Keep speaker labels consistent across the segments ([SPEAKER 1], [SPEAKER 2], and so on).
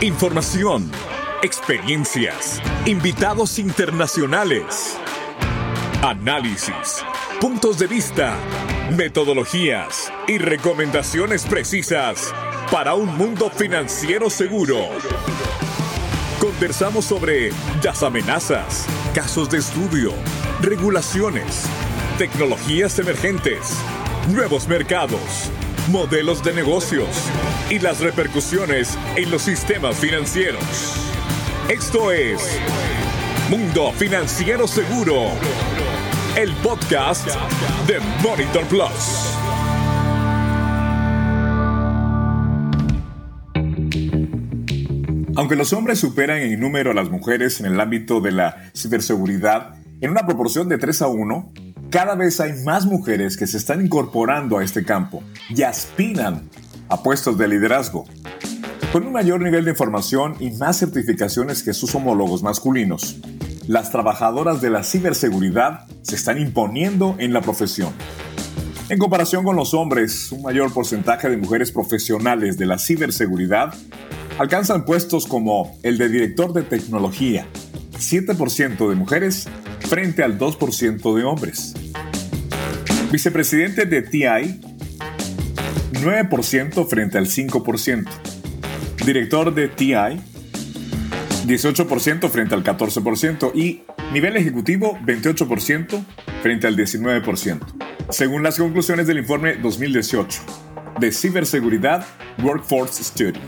[SPEAKER 1] Información, experiencias, invitados internacionales, análisis, puntos de vista, metodologías y recomendaciones precisas para un mundo financiero seguro. Conversamos sobre las amenazas, casos de estudio, regulaciones, tecnologías emergentes, nuevos mercados modelos de negocios y las repercusiones en los sistemas financieros. Esto es Mundo Financiero Seguro, el podcast de Monitor Plus. Aunque los hombres superan en número a las mujeres en el ámbito de la ciberseguridad en una proporción de 3 a 1, cada vez hay más mujeres que se están incorporando a este campo y aspiran a puestos de liderazgo. Con un mayor nivel de información y más certificaciones que sus homólogos masculinos, las trabajadoras de la ciberseguridad se están imponiendo en la profesión. En comparación con los hombres, un mayor porcentaje de mujeres profesionales de la ciberseguridad alcanzan puestos como el de director de tecnología, 7% de mujeres frente al 2% de hombres. Vicepresidente de TI, 9% frente al 5%. Director de TI, 18% frente al 14%. Y nivel ejecutivo, 28% frente al 19%. Según las conclusiones del informe 2018 de Ciberseguridad Workforce Study.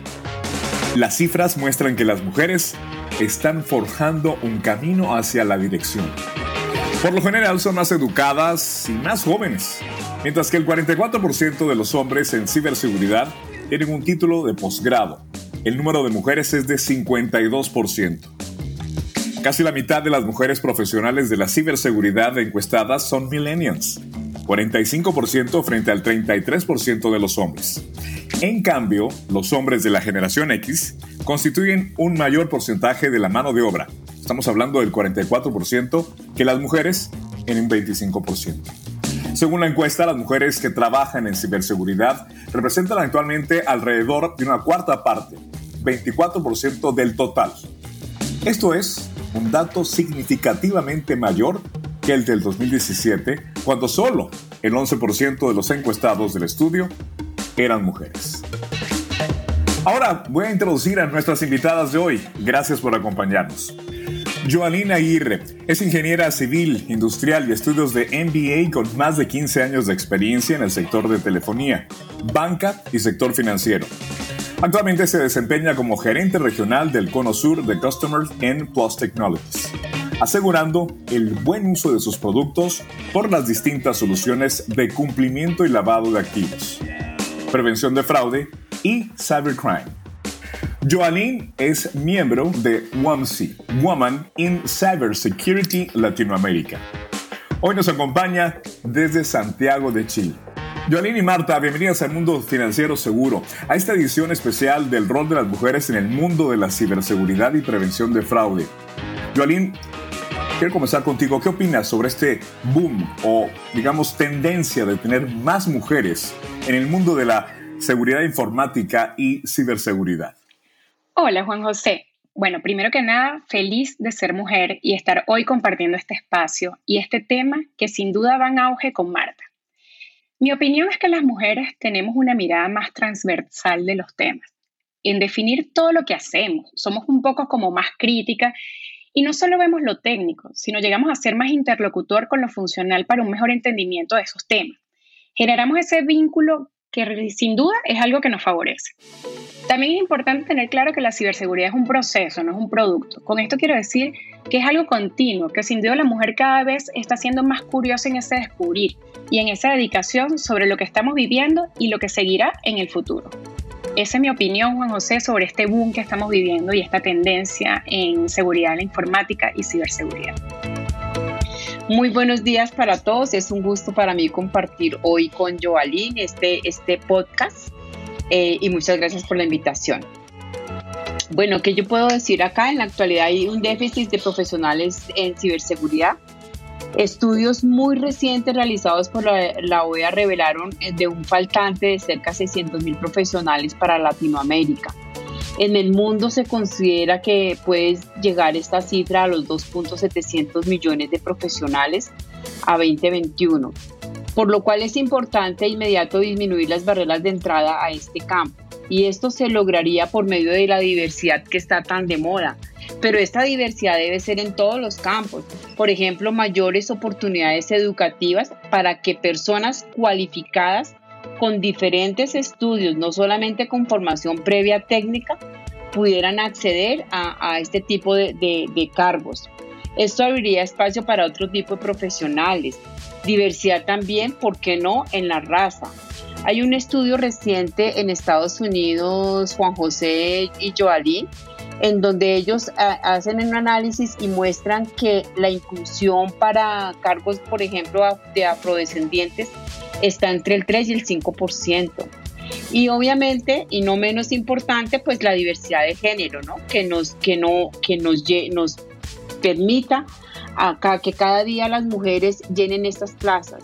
[SPEAKER 1] Las cifras muestran que las mujeres están forjando un camino hacia la dirección. Por lo general son más educadas y más jóvenes, mientras que el 44% de los hombres en ciberseguridad tienen un título de posgrado. El número de mujeres es de 52%. Casi la mitad de las mujeres profesionales de la ciberseguridad encuestadas son millennials, 45% frente al 33% de los hombres. En cambio, los hombres de la generación X constituyen un mayor porcentaje de la mano de obra. Estamos hablando del 44% que las mujeres en un 25%. Según la encuesta, las mujeres que trabajan en ciberseguridad representan actualmente alrededor de una cuarta parte, 24% del total. Esto es un dato significativamente mayor que el del 2017, cuando solo el 11% de los encuestados del estudio eran mujeres. Ahora voy a introducir a nuestras invitadas de hoy. Gracias por acompañarnos. Joalina Aguirre es ingeniera civil, industrial y estudios de MBA con más de 15 años de experiencia en el sector de telefonía, banca y sector financiero. Actualmente se desempeña como gerente regional del Cono Sur de Customers en Plus Technologies, asegurando el buen uso de sus productos por las distintas soluciones de cumplimiento y lavado de activos prevención de fraude y cybercrime. Joanín es miembro de WAMSI, Woman in Cybersecurity Latinoamérica. Hoy nos acompaña desde Santiago de Chile. Joanín y Marta, bienvenidas al Mundo Financiero Seguro, a esta edición especial del rol de las mujeres en el mundo de la ciberseguridad y prevención de fraude. Joanín, quiero comenzar contigo. ¿Qué opinas sobre este boom o, digamos, tendencia de tener más mujeres en el mundo de la seguridad informática y ciberseguridad?
[SPEAKER 2] Hola, Juan José. Bueno, primero que nada, feliz de ser mujer y estar hoy compartiendo este espacio y este tema que sin duda va en auge con Marta. Mi opinión es que las mujeres tenemos una mirada más transversal de los temas, en definir todo lo que hacemos. Somos un poco como más críticas y no solo vemos lo técnico, sino llegamos a ser más interlocutor con lo funcional para un mejor entendimiento de esos temas generamos ese vínculo que sin duda es algo que nos favorece. También es importante tener claro que la ciberseguridad es un proceso, no es un producto. Con esto quiero decir que es algo continuo, que sin duda la mujer cada vez está siendo más curiosa en ese descubrir y en esa dedicación sobre lo que estamos viviendo y lo que seguirá en el futuro. Esa es mi opinión, Juan José, sobre este boom que estamos viviendo y esta tendencia en seguridad en la informática y ciberseguridad.
[SPEAKER 3] Muy buenos días para todos. Es un gusto para mí compartir hoy con Joalín este, este podcast eh, y muchas gracias por la invitación. Bueno, ¿qué yo puedo decir acá? En la actualidad hay un déficit de profesionales en ciberseguridad. Estudios muy recientes realizados por la, la OEA revelaron eh, de un faltante de cerca de 600 mil profesionales para Latinoamérica. En el mundo se considera que puede llegar esta cifra a los 2.700 millones de profesionales a 2021, por lo cual es importante de inmediato disminuir las barreras de entrada a este campo. Y esto se lograría por medio de la diversidad que está tan de moda. Pero esta diversidad debe ser en todos los campos. Por ejemplo, mayores oportunidades educativas para que personas cualificadas con diferentes estudios, no solamente con formación previa técnica, pudieran acceder a, este tipo de, cargos. Esto abriría espacio para otro tipo de profesionales. Diversidad también, ¿por qué no?, en la raza. Hay un estudio reciente en Estados Unidos, Juan José y Joalín, en donde ellos ah, hacen un análisis y muestran que la inclusión para cargos, por ejemplo, de afrodescendientes está entre el 3 y el 5%. Y obviamente, y no menos importante, pues la diversidad de género, ¿no? Que nos, que no, que nos, nos permita que cada día las mujeres llenen estas plazas.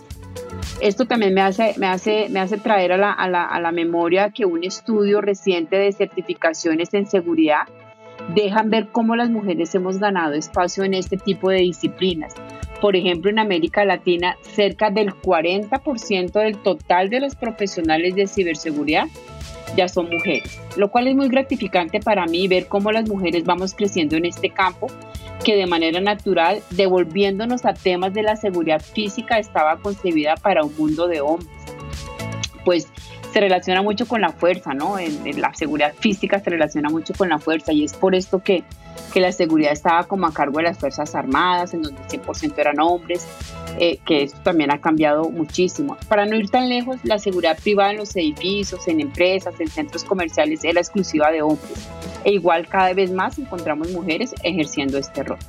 [SPEAKER 3] Esto también me hace, me hace, me hace traer a la, a, la, a la memoria que un estudio reciente de certificaciones en seguridad dejan ver cómo las mujeres hemos ganado espacio en este tipo de disciplinas. Por ejemplo, en América Latina, cerca del 40% del total de los profesionales de ciberseguridad ya son mujeres, lo cual es muy gratificante para mí ver cómo las mujeres vamos creciendo en este campo que de manera natural, devolviéndonos a temas de la seguridad física, estaba concebida para un mundo de hombres. Pues se relaciona mucho con la fuerza, ¿no? En, la seguridad física se relaciona mucho con la fuerza y es por esto que, que la seguridad estaba como a cargo de las Fuerzas Armadas, en donde 100% eran hombres, eh, que esto también ha cambiado muchísimo. Para no ir tan lejos, la seguridad privada en los edificios, en empresas, en centros comerciales era exclusiva de hombres. E igual cada vez más encontramos mujeres ejerciendo este rol.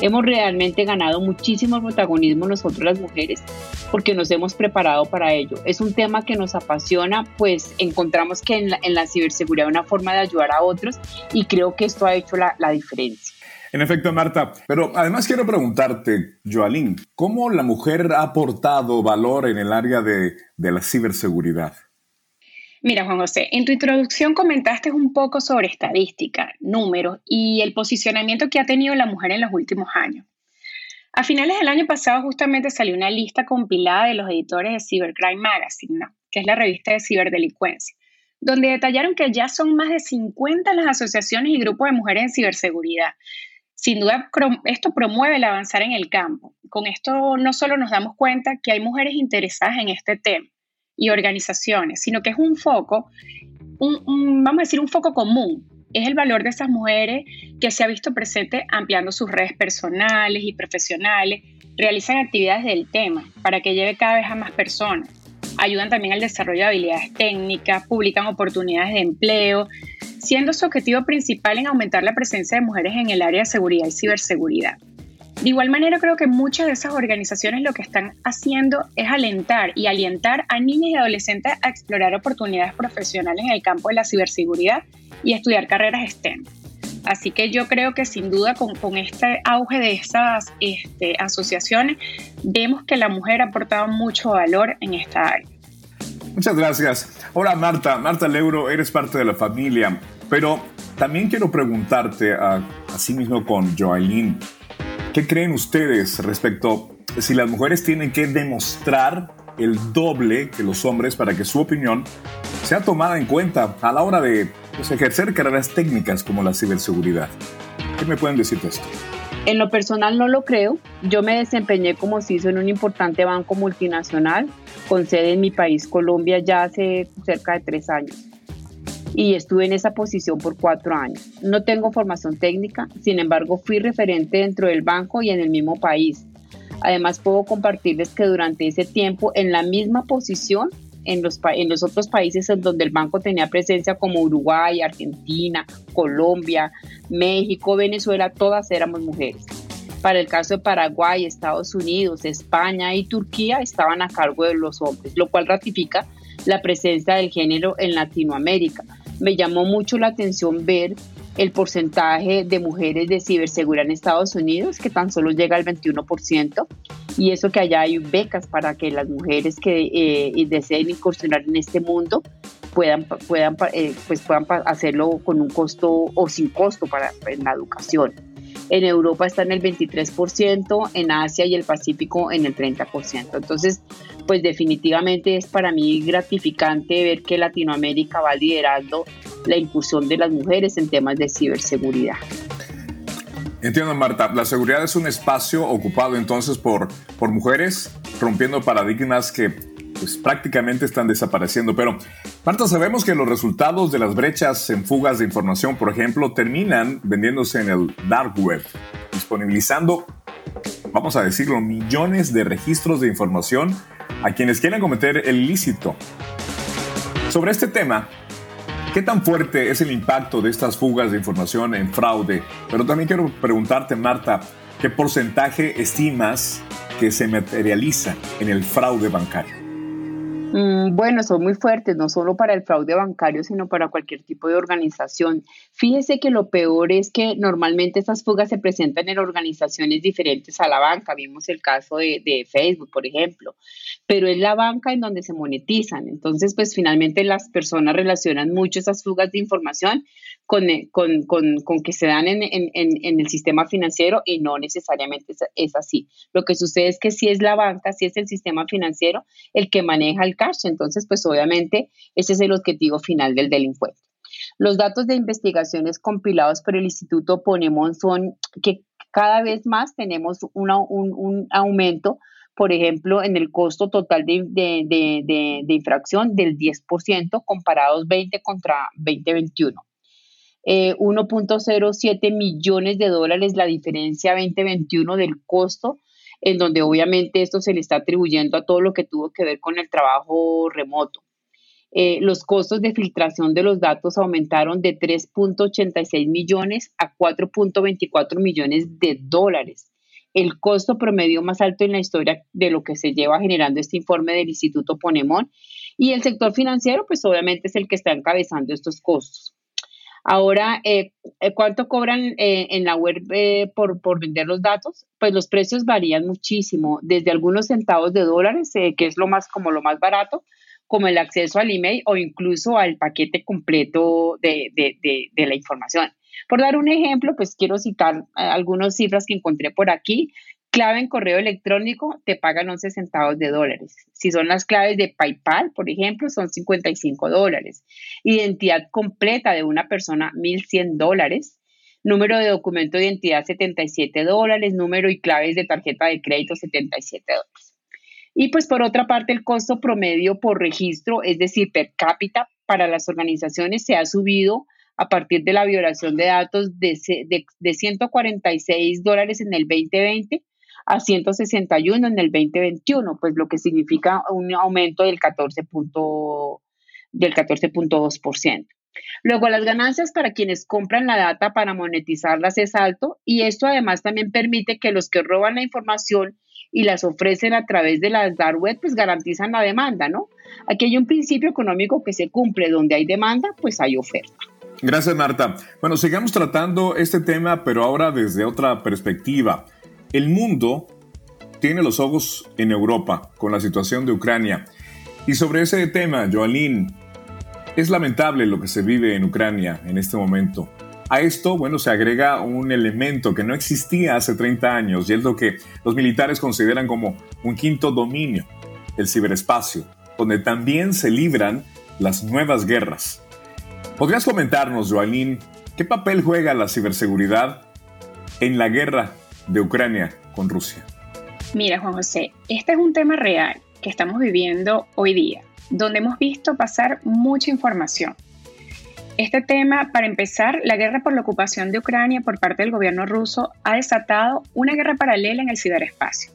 [SPEAKER 3] Hemos realmente ganado muchísimo protagonismo nosotros las mujeres porque nos hemos preparado para ello. Es un tema que nos apasiona, pues encontramos que en la, ciberseguridad hay una forma de ayudar a otros y creo que esto ha hecho la, diferencia.
[SPEAKER 1] En efecto, Marta, pero además quiero preguntarte, Joalín, ¿cómo la mujer ha aportado valor en el área de, de la ciberseguridad?
[SPEAKER 2] Mira, Juan José, en tu introducción comentaste un poco sobre estadística, números y el posicionamiento que ha tenido la mujer en los últimos años. A finales del año pasado justamente salió una lista compilada de los editores de Cybercrime Magazine, que es la revista de ciberdelincuencia, donde detallaron que ya son más de 50 las asociaciones y grupos de mujeres en ciberseguridad. Sin duda, esto promueve el avanzar en el campo. Con esto no solo nos damos cuenta que hay mujeres interesadas en este tema, y organizaciones, sino que es un foco, vamos a decir, un foco común. Es el valor de esas mujeres que se ha visto presente ampliando sus redes personales y profesionales, realizan actividades del tema para que llegue cada vez a más personas. Ayudan también al desarrollo de habilidades técnicas, publican oportunidades de empleo, siendo su objetivo principal en aumentar la presencia de mujeres en el área de seguridad y ciberseguridad. De igual manera, creo que muchas de esas organizaciones lo que están haciendo es alentar y alientar a niñas y adolescentes a explorar oportunidades profesionales en el campo de la ciberseguridad y estudiar carreras STEM. Así que yo creo que sin duda con, este auge de estas este, asociaciones vemos que la mujer ha aportado mucho valor en esta área.
[SPEAKER 1] Muchas gracias. Ahora Marta, Marta Leuro, eres parte de la familia, pero también quiero preguntarte a, sí mismo con Joailín. ¿Qué creen ustedes respecto si las mujeres tienen que demostrar el doble que los hombres para que su opinión sea tomada en cuenta a la hora de pues, ejercer carreras técnicas como la ciberseguridad? ¿Qué me pueden decir de esto?
[SPEAKER 3] En lo personal no lo creo. Yo me desempeñé como CISO en un importante banco multinacional con sede en mi país, Colombia, ya hace cerca de tres años y estuve en esa posición por cuatro años. No tengo formación técnica, sin embargo fui referente dentro del banco y en el mismo país. Además puedo compartirles que durante ese tiempo en la misma posición en los, en los otros países en donde el banco tenía presencia como Uruguay, Argentina, Colombia, México, Venezuela, todas éramos mujeres. Para el caso de Paraguay, Estados Unidos, España y Turquía estaban a cargo de los hombres, lo cual ratifica la presencia del género en Latinoamérica me llamó mucho la atención ver el porcentaje de mujeres de ciberseguridad en Estados Unidos, que tan solo llega al 21%, y eso que allá hay becas para que las mujeres que eh, deseen incursionar en este mundo puedan, puedan, eh, pues puedan hacerlo con un costo o sin costo para en la educación. En Europa está en el 23%, en Asia y el Pacífico en el 30%. Entonces, pues definitivamente es para mí gratificante ver que Latinoamérica va liderando la incursión de las mujeres en temas de ciberseguridad.
[SPEAKER 1] Entiendo, Marta. La seguridad es un espacio ocupado entonces por, por mujeres, rompiendo paradigmas que pues, prácticamente están desapareciendo. Pero, Marta, sabemos que los resultados de las brechas en fugas de información, por ejemplo, terminan vendiéndose en el dark web, disponibilizando, vamos a decirlo, millones de registros de información a quienes quieren cometer el ilícito. Sobre este tema, ¿Qué tan fuerte es el impacto de estas fugas de información en fraude? Pero también quiero preguntarte, Marta, ¿qué porcentaje estimas que se materializa en el fraude bancario?
[SPEAKER 3] Mm, bueno, son muy fuertes, no solo para el fraude bancario, sino para cualquier tipo de organización. Fíjese que lo peor es que normalmente estas fugas se presentan en organizaciones diferentes a la banca. Vimos el caso de, Facebook, por ejemplo, pero es la banca en donde se monetizan. Entonces, pues finalmente las personas relacionan mucho esas fugas de información eh, con, con, con, que se dan en, en, en, el sistema financiero y no necesariamente es, así. Lo que sucede es que si es la banca, si es el sistema financiero el que maneja el cash, entonces pues obviamente ese es el objetivo final del delincuente. Los datos de investigaciones compilados por el Instituto Ponemon son que cada vez más tenemos un, aumento, por ejemplo, en el costo total de infracción del 10%, comparados 20 contra 2021. 1.07 eh, millones de dólares la diferencia 2021 del costo, en donde obviamente esto se le está atribuyendo a todo lo que tuvo que ver con el trabajo remoto. Eh, los costos de filtración de los datos aumentaron de 3.86 millones a 4.24 millones de dólares. El costo promedio más alto en la historia de lo que se lleva generando este informe del Instituto Ponemón. Y el sector financiero, pues obviamente es el que está encabezando estos costos. Ahora, eh, eh, ¿cuánto cobran eh, en la web por, por, vender los datos? Pues los precios varían muchísimo, desde algunos centavos de dólares, que es lo más como lo más barato, como el acceso al email o incluso al paquete completo de, de, de la información. Por dar un ejemplo, pues quiero citar algunas cifras que encontré por aquí clave en correo electrónico, te pagan 11 centavos de dólares. Si son las claves de PayPal, por ejemplo, son 55 dólares. Identidad completa de una persona, 1.100 dólares. Número de documento de identidad, 77 dólares. Número y claves de tarjeta de crédito, 77 dólares. Y pues por otra parte, el costo promedio por registro, es decir, per cápita para las organizaciones, se ha subido a partir de la violación de datos de, de, de 146 dólares en el 2020 a 161 en el 2021, pues lo que significa un aumento del 14.2%. Del 14.2%. Luego, las ganancias para quienes compran la data para monetizarlas es alto y esto además también permite que los que roban la información y las ofrecen a través de las dark web, pues garantizan la demanda, ¿no? Aquí hay un principio económico que se cumple, donde hay demanda, pues hay oferta.
[SPEAKER 1] Gracias, Marta. Bueno, sigamos tratando este tema, pero ahora desde otra perspectiva. El mundo tiene los ojos en Europa con la situación de Ucrania. Y sobre ese tema, Joalín, es lamentable lo que se vive en Ucrania en este momento. A esto, bueno, se agrega un elemento que no existía hace 30 años y es lo que los militares consideran como un quinto dominio, el ciberespacio, donde también se libran las nuevas guerras. ¿Podrías comentarnos, Joalín, qué papel juega la ciberseguridad en la guerra de Ucrania con Rusia?
[SPEAKER 2] Mira, Juan José, este es un tema real que estamos viviendo hoy día, donde hemos visto pasar mucha información. Este tema, para empezar, la guerra por la ocupación de Ucrania por parte del gobierno ruso ha desatado una guerra paralela en el ciberespacio.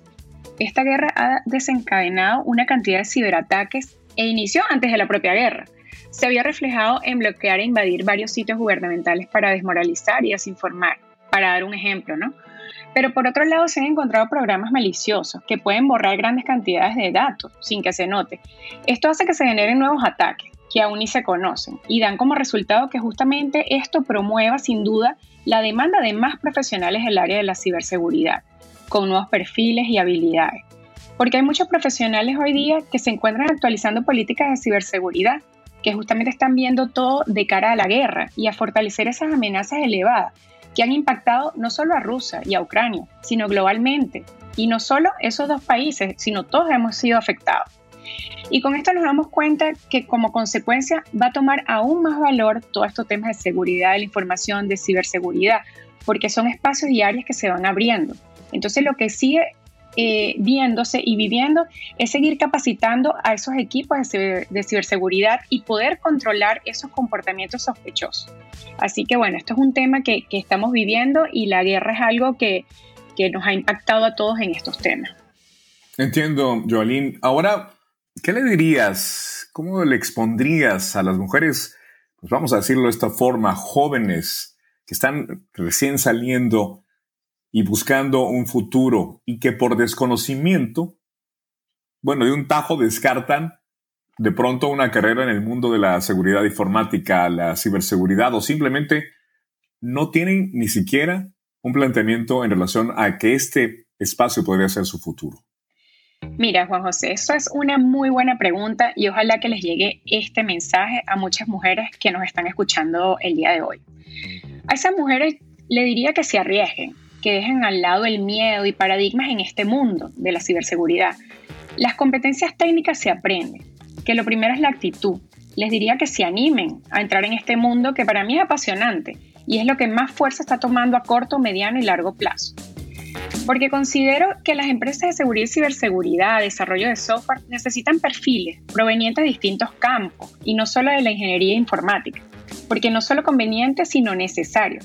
[SPEAKER 2] Esta guerra ha desencadenado una cantidad de ciberataques e inició antes de la propia guerra. Se había reflejado en bloquear e invadir varios sitios gubernamentales para desmoralizar y desinformar. Para dar un ejemplo, ¿no? Pero por otro lado se han encontrado programas maliciosos que pueden borrar grandes cantidades de datos sin que se note. Esto hace que se generen nuevos ataques que aún ni se conocen y dan como resultado que justamente esto promueva sin duda la demanda de más profesionales del área de la ciberseguridad, con nuevos perfiles y habilidades. Porque hay muchos profesionales hoy día que se encuentran actualizando políticas de ciberseguridad que justamente están viendo todo de cara a la guerra y a fortalecer esas amenazas elevadas que han impactado no solo a Rusia y a Ucrania, sino globalmente. Y no solo esos dos países, sino todos hemos sido afectados. Y con esto nos damos cuenta que como consecuencia va a tomar aún más valor todos estos temas de seguridad de la información, de ciberseguridad, porque son espacios y áreas que se van abriendo. Entonces lo que sigue eh, viéndose y viviendo es seguir capacitando a esos equipos de, ciberseguridad y poder controlar esos comportamientos sospechosos. Así que bueno, esto es un tema que, estamos viviendo y la guerra es algo que, que nos ha impactado a todos en estos temas.
[SPEAKER 1] Entiendo, Joalín. Ahora, ¿qué le dirías? ¿Cómo le expondrías a las mujeres, pues vamos a decirlo de esta forma, jóvenes que están recién saliendo y buscando un futuro y que por desconocimiento, bueno, de un tajo descartan de pronto una carrera en el mundo de la seguridad informática, la ciberseguridad o simplemente no tienen ni siquiera un planteamiento en relación a que este espacio podría ser su futuro?
[SPEAKER 2] Mira, Juan José, eso es una muy buena pregunta y ojalá que les llegue este mensaje a muchas mujeres que nos están escuchando el día de hoy. A esas mujeres le diría que se arriesguen, que dejen al lado el miedo y paradigmas en este mundo de la ciberseguridad. Las competencias técnicas se aprenden, que lo primero es la actitud. Les diría que se animen a entrar en este mundo que para mí es apasionante y es lo que más fuerza está tomando a corto, mediano y largo plazo. Porque considero que las empresas de seguridad y ciberseguridad, desarrollo de software, necesitan perfiles provenientes de distintos campos y no solo de la ingeniería informática, porque no solo conveniente, sino necesario.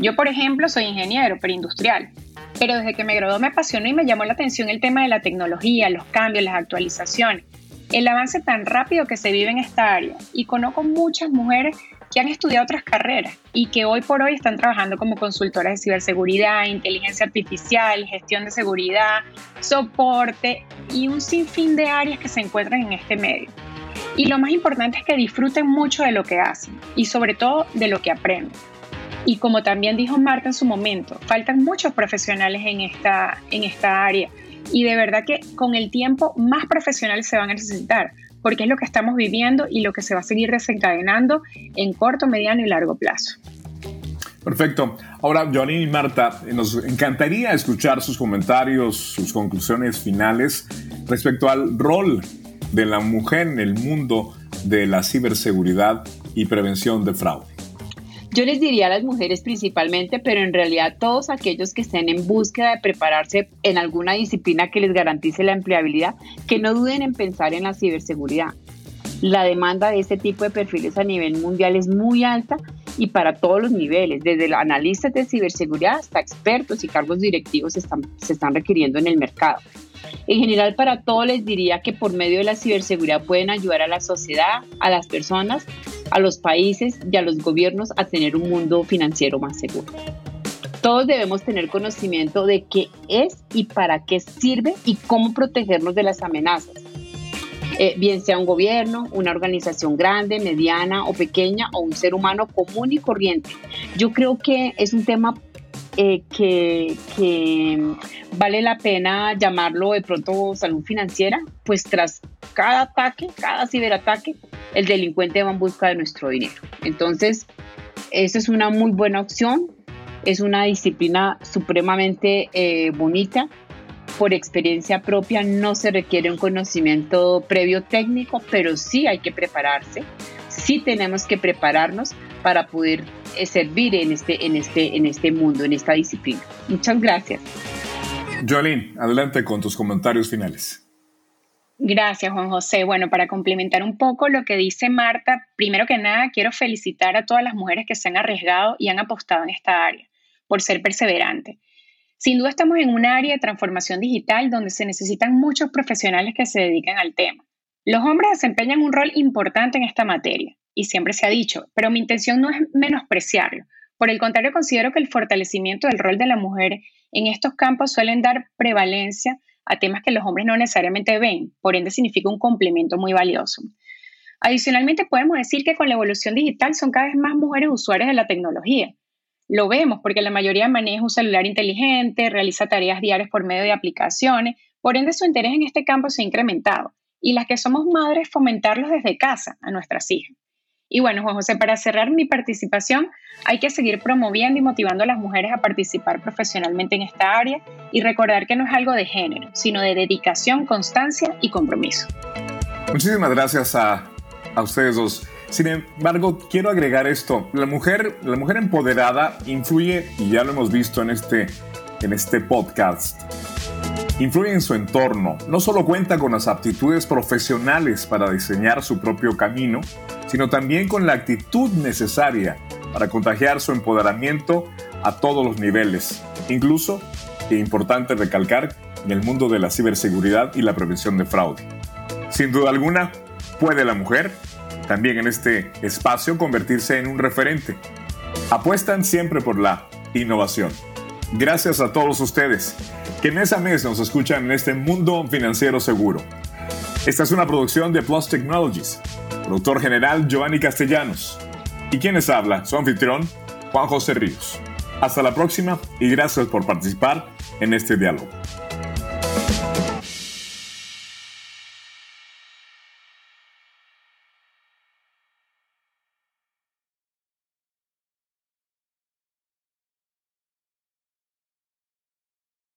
[SPEAKER 2] Yo, por ejemplo, soy ingeniero, pero industrial. Pero desde que me graduó me apasionó y me llamó la atención el tema de la tecnología, los cambios, las actualizaciones, el avance tan rápido que se vive en esta área. Y conozco muchas mujeres que han estudiado otras carreras y que hoy por hoy están trabajando como consultoras de ciberseguridad, inteligencia artificial, gestión de seguridad, soporte y un sinfín de áreas que se encuentran en este medio. Y lo más importante es que disfruten mucho de lo que hacen y sobre todo de lo que aprenden. Y como también dijo Marta en su momento, faltan muchos profesionales en esta, en esta área. Y de verdad que con el tiempo más profesionales se van a necesitar, porque es lo que estamos viviendo y lo que se va a seguir desencadenando en corto, mediano y largo plazo.
[SPEAKER 1] Perfecto. Ahora, Johnny y Marta, nos encantaría escuchar sus comentarios, sus conclusiones finales respecto al rol de la mujer en el mundo de la ciberseguridad y prevención de fraude.
[SPEAKER 3] Yo les diría a las mujeres principalmente, pero en realidad todos aquellos que estén en búsqueda de prepararse en alguna disciplina que les garantice la empleabilidad, que no duden en pensar en la ciberseguridad. La demanda de este tipo de perfiles a nivel mundial es muy alta y para todos los niveles, desde analistas de ciberseguridad hasta expertos y cargos directivos se están, se están requiriendo en el mercado. En general, para todos les diría que por medio de la ciberseguridad pueden ayudar a la sociedad, a las personas, a los países y a los gobiernos a tener un mundo financiero más seguro. Todos debemos tener conocimiento de qué es y para qué sirve y cómo protegernos de las amenazas. Eh, bien sea un gobierno, una organización grande, mediana o pequeña o un ser humano común y corriente. Yo creo que es un tema eh, que, vale la pena llamarlo de pronto salud financiera, pues tras cada ataque, cada ciberataque, el delincuente va en busca de nuestro dinero. Entonces, esa es una muy buena opción, es una disciplina supremamente eh, bonita. Por experiencia propia no se requiere un conocimiento previo técnico, pero sí hay que prepararse, sí tenemos que prepararnos para poder eh, servir en este, en, este, en este mundo, en esta disciplina. Muchas gracias.
[SPEAKER 1] Jolín, adelante con tus comentarios finales.
[SPEAKER 2] Gracias, Juan José. Bueno, para complementar un poco lo que dice Marta, primero que nada quiero felicitar a todas las mujeres que se han arriesgado y han apostado en esta área por ser perseverantes. Sin duda estamos en un área de transformación digital donde se necesitan muchos profesionales que se dedican al tema. Los hombres desempeñan un rol importante en esta materia, y siempre se ha dicho, pero mi intención no es menospreciarlo. Por el contrario, considero que el fortalecimiento del rol de la mujer en estos campos suelen dar prevalencia a temas que los hombres no necesariamente ven, por ende significa un complemento muy valioso. Adicionalmente, podemos decir que con la evolución digital son cada vez más mujeres usuarias de la tecnología. Lo vemos porque la mayoría maneja un celular inteligente, realiza tareas diarias por medio de aplicaciones, por ende su interés en este campo se ha incrementado y las que somos madres fomentarlos desde casa a nuestras hijas. Y bueno, Juan José, para cerrar mi participación, hay que seguir promoviendo y motivando a las mujeres a participar profesionalmente en esta área y recordar que no es algo de género, sino de dedicación, constancia y compromiso.
[SPEAKER 1] Muchísimas gracias a, a ustedes dos. Sin embargo, quiero agregar esto. La mujer, la mujer empoderada influye, y ya lo hemos visto en este, en este podcast, influye en su entorno. No solo cuenta con las aptitudes profesionales para diseñar su propio camino, sino también con la actitud necesaria para contagiar su empoderamiento a todos los niveles. Incluso, es importante recalcar, en el mundo de la ciberseguridad y la prevención de fraude. Sin duda alguna, puede la mujer también en este espacio convertirse en un referente. Apuestan siempre por la innovación. Gracias a todos ustedes que mes a mes nos escuchan en este mundo financiero seguro. Esta es una producción de Plus Technologies. Productor general Giovanni Castellanos. Y quienes habla, su anfitrión, Juan José Ríos. Hasta la próxima y gracias por participar en este diálogo.